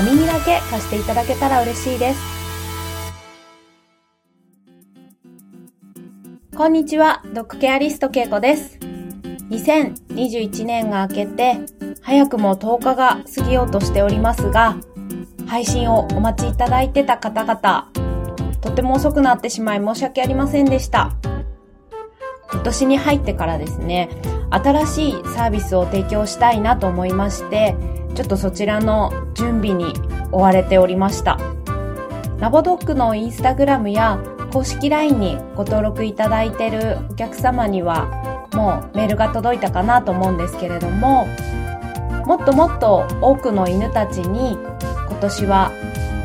お耳だけ貸していただけたら嬉しいです。こんにちは、ドッグケアリストけいこです。2021年が明けて早くも10日が過ぎようとしておりますが、配信をお待ちいただいてた方々、とても遅くなってしまい申し訳ありませんでした。今年に入ってからですね、新しいサービスを提供したいなと思いまして、ちょっとそちらの準備に追われておりました。ラボドッグのインスタグラムや公式 LINE にご登録いただいているお客様にはもうメールが届いたかなと思うんですけれども、もっともっと多くの犬たちに今年は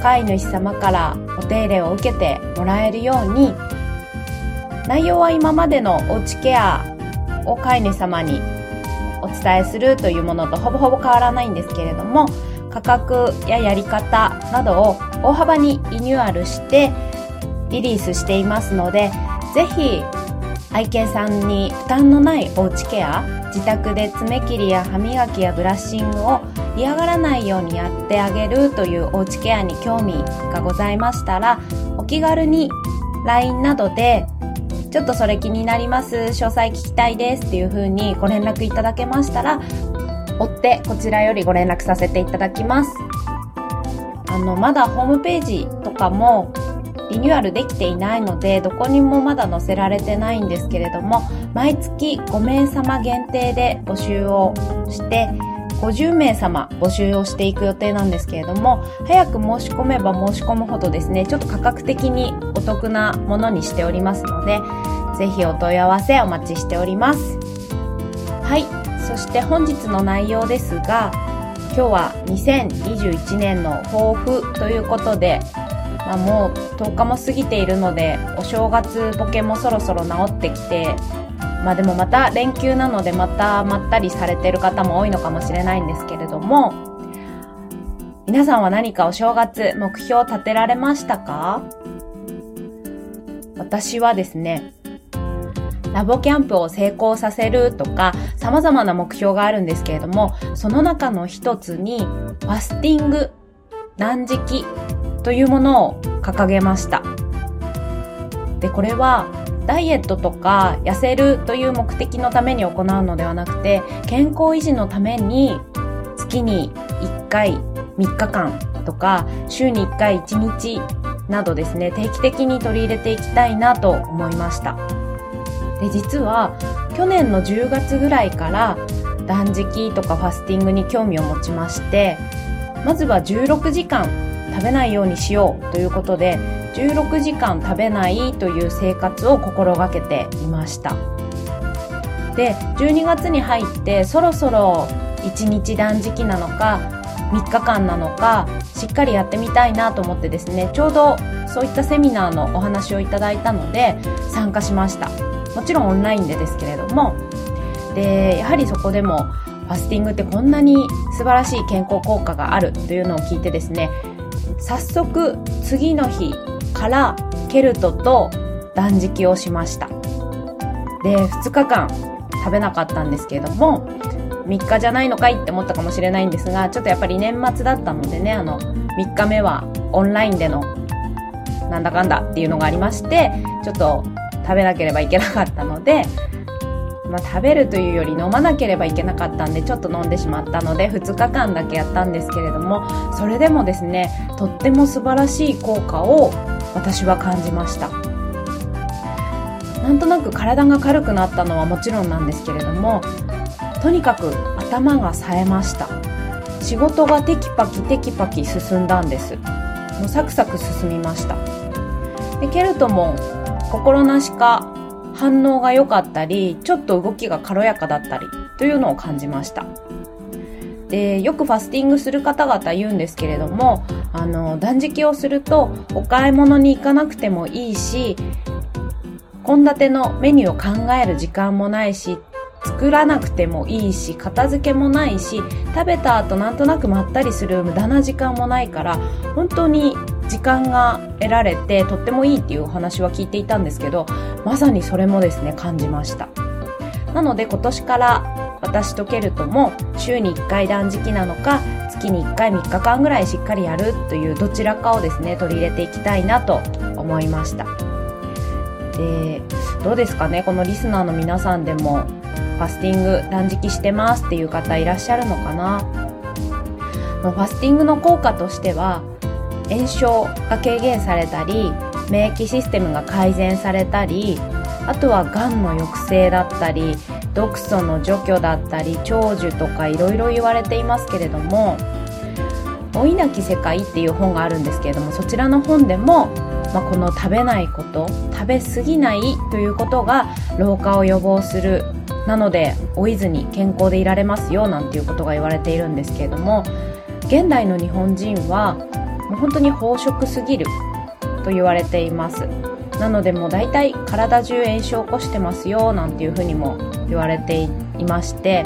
飼い主様からお手入れを受けてもらえるように内容は今までのおうちケアを飼い主様に伝えするというものとほぼほぼ変わらないんですけれども価格ややり方などを大幅にリニューアルしてリリースしていますのでぜひ愛犬さんに負担のないおうちケア自宅で爪切りや歯磨きやブラッシングを嫌がらないようにやってあげるというおうちケアに興味がございましたらお気軽に LINE などでちょっとそれ気になります、詳細聞きたいですっていう風にご連絡いただけましたら、追ってこちらよりご連絡させていただきます。あの、まだホームページとかもリニューアルできていないので、どこにもまだ載せられてないんですけれども、毎月5名様限定で募集をして、50名様募集をしていく予定なんですけれども、早く申し込めば申し込むほどですね、ちょっと価格的にお得なものにしておりますので、ぜひお問い合わせお待ちしております。はい。そして本日の内容ですが、今日は2021年の抱負ということで、まあ、もう10日も過ぎているので、お正月ボケもそろそろ治ってきて、まあでもまた連休なのでまたまったりされてる方も多いのかもしれないんですけれども、皆さんは何かお正月目標を立てられましたか？私はですね、ラボキャンプを成功させるとか様々な目標があるんですけれども、その中の一つにファスティング、断食というものを掲げました。で、これはダイエットとか痩せるという目的のために行うのではなくて、健康維持のために月に1回3日間とか週に1回1日などですね、定期的に取り入れていきたいなと思いました。で、実は去年の10月ぐらいから断食とかファスティングに興味を持ちまして、まずは16時間食べないようにしようということで16時間食べないという生活を心がけていました。で12月に入ってそろそろ1日断食なのか3日間なのかしっかりやってみたいなと思ってですねちょうどそういったセミナーのお話をいただいたので参加しました。もちろんオンラインでですけれども。でやはりそこでもファスティングってこんなに素晴らしい健康効果があるというのを聞いてですね早速次の日からケルトと断食をしました。で、2日間食べなかったんですけれども、3日じゃないのかいって思ったかもしれないんですが、ちょっとやっぱり年末だったのでね、あの、3日目はオンラインでのなんだかんだっていうのがありまして、ちょっと食べなければいけなかったので、まあ、食べるというより飲まなければいけなかったんでちょっと飲んでしまったので2日間だけやったんですけれどもそれでもですねとっても素晴らしい効果を私は感じました。なんとなく体が軽くなったのはもちろんなんですけれどもとにかく頭が冴えました。仕事がテキパキテキパキ進んだんです。もうサクサク進みました。でケルトも心なしか反応が良かったりちょっと動きが軽やかだったりというのを感じました。で、よくファスティングする方々言うんですけれども、あの、断食をするとお買い物に行かなくてもいいし、献立のメニューを考える時間もないし、作らなくてもいいし、片付けもないし、食べた後なんとなくまったりする無駄な時間もないから、本当に時間が得られてとってもいいっていうお話は聞いていたんですけど、まさにそれもですね、感じました。なので今年から私とケルトも週に1回断食なのか月に1回3日間ぐらいしっかりやるというどちらかをですね取り入れていきたいなと思いましたでどうですかねこのリスナーの皆さんでもファスティング断食してますっていう方いらっしゃるのかな？ファスティングの効果としては炎症が軽減されたり免疫システムが改善されたりあとはがんの抑制だったり毒素の除去だったり長寿とかいろいろ言われていますけれども「老いなき世界」っていう本があるんですけれどもそちらの本でも、まあ、この食べないこと食べ過ぎないということが老化を予防するなので老いずに健康でいられますよなんていうことが言われているんですけれども現代の日本人はもう本当に飽食すぎると言われています。なのでもう大体体中炎症を起こしてますよなんていうふうにも言われていまして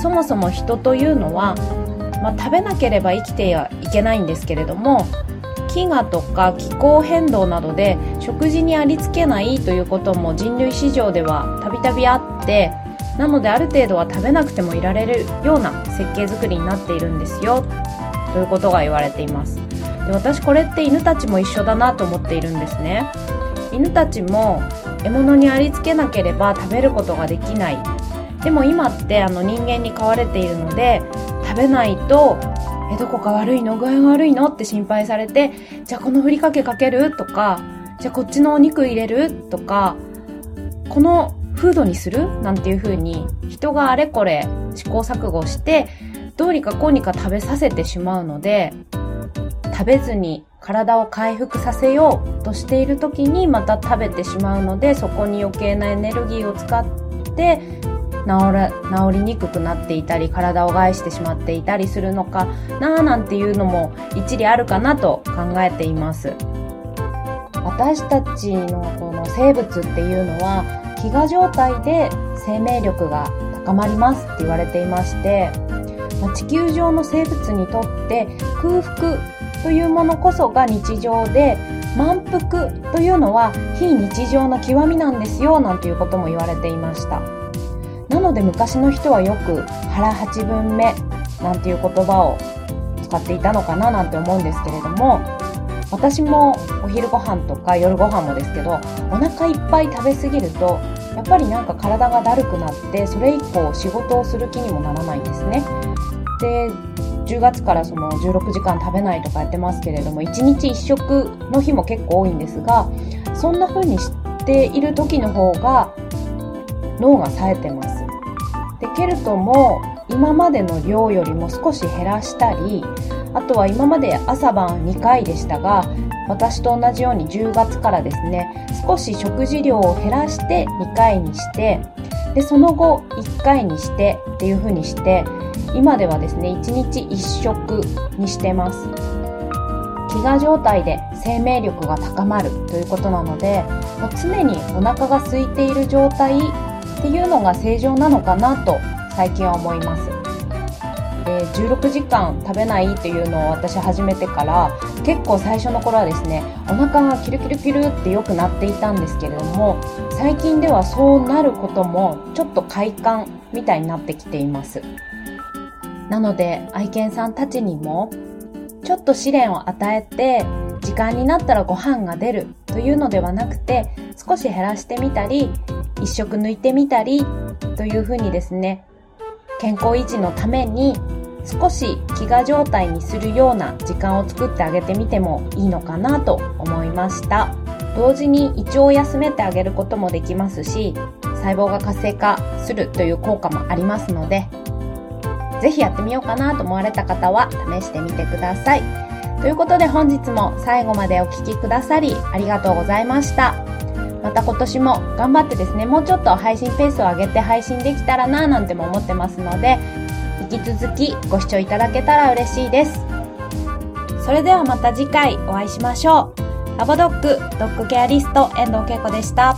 そもそも人というのは、まあ、食べなければ生きてはいけないんですけれども飢餓とか気候変動などで食事にありつけないということも人類史上ではたびたびあってなのである程度は食べなくてもいられるような設計作りになっているんですよ。ということが言われています。で私これって犬たちも一緒だなと思っているんですね。犬たちも獲物にありつけなければ食べることができない。でも今ってあの人間に飼われているので食べないとえどこか悪いの具合が悪いのって心配されてじゃあこのふりかけかけるとかじゃあこっちのお肉入れるとかこのフードにする？なんていう風に人があれこれ試行錯誤してどうにかこうにか食べさせてしまうので食べずに体を回復させようとしている時にまた食べてしまうのでそこに余計なエネルギーを使って治治りにくくなっていたり体を害してしまっていたりするのかなーなんていうのも一理あるかなと考えています。私たちのこの生物っていうのは飢餓状態で生命力が高まりますって言われていまして地球上の生物にとって空腹というものこそが日常で満腹というのは非日常の極みなんですよなんていうことも言われていました。なので昔の人はよく腹八分目なんていう言葉を使っていたのかななんて思うんですけれども私もお昼ご飯とか夜ご飯もですけどお腹いっぱい食べ過ぎるとやっぱりなんか体がだるくなってそれ以降仕事をする気にもならないんですね。で10月からその16時間食べないとかやってますけれども1日1食の日も結構多いんですがそんな風にしている時の方が脳が冴えてます。でケルトも今までの量よりも少し減らしたりあとは今まで朝晩2回でしたが私と同じように10月からですね少し食事量を減らして2回にしてでその後1回にしてっていう風にして今ではですね1日1食にしてます。飢餓状態で生命力が高まるということなのでもう常にお腹が空いている状態っていうのが正常なのかなと最近は思います。で16時間食べないっていうのを私始めてから結構最初の頃はですねお腹がキルキルキルって良くなっていたんですけれども最近ではそうなることもちょっと快感みたいになってきています。なので愛犬さんたちにもちょっと試練を与えて時間になったらご飯が出るというのではなくて少し減らしてみたり一食抜いてみたりというふうにですね健康維持のために少し飢餓状態にするような時間を作ってあげてみてもいいのかなと思いました。同時に胃腸を休めてあげることもできますし細胞が活性化するという効果もありますのでぜひやってみようかなと思われた方は試してみてください。ということで本日も最後までお聴きくださりありがとうございました。また今年も頑張ってですね、もうちょっと配信ペースを上げて配信できたらなぁなんても思ってますので、引き続きご視聴いただけたら嬉しいです。それではまた次回お会いしましょう。ラボドッグドッグケアリスト遠藤恵子でした。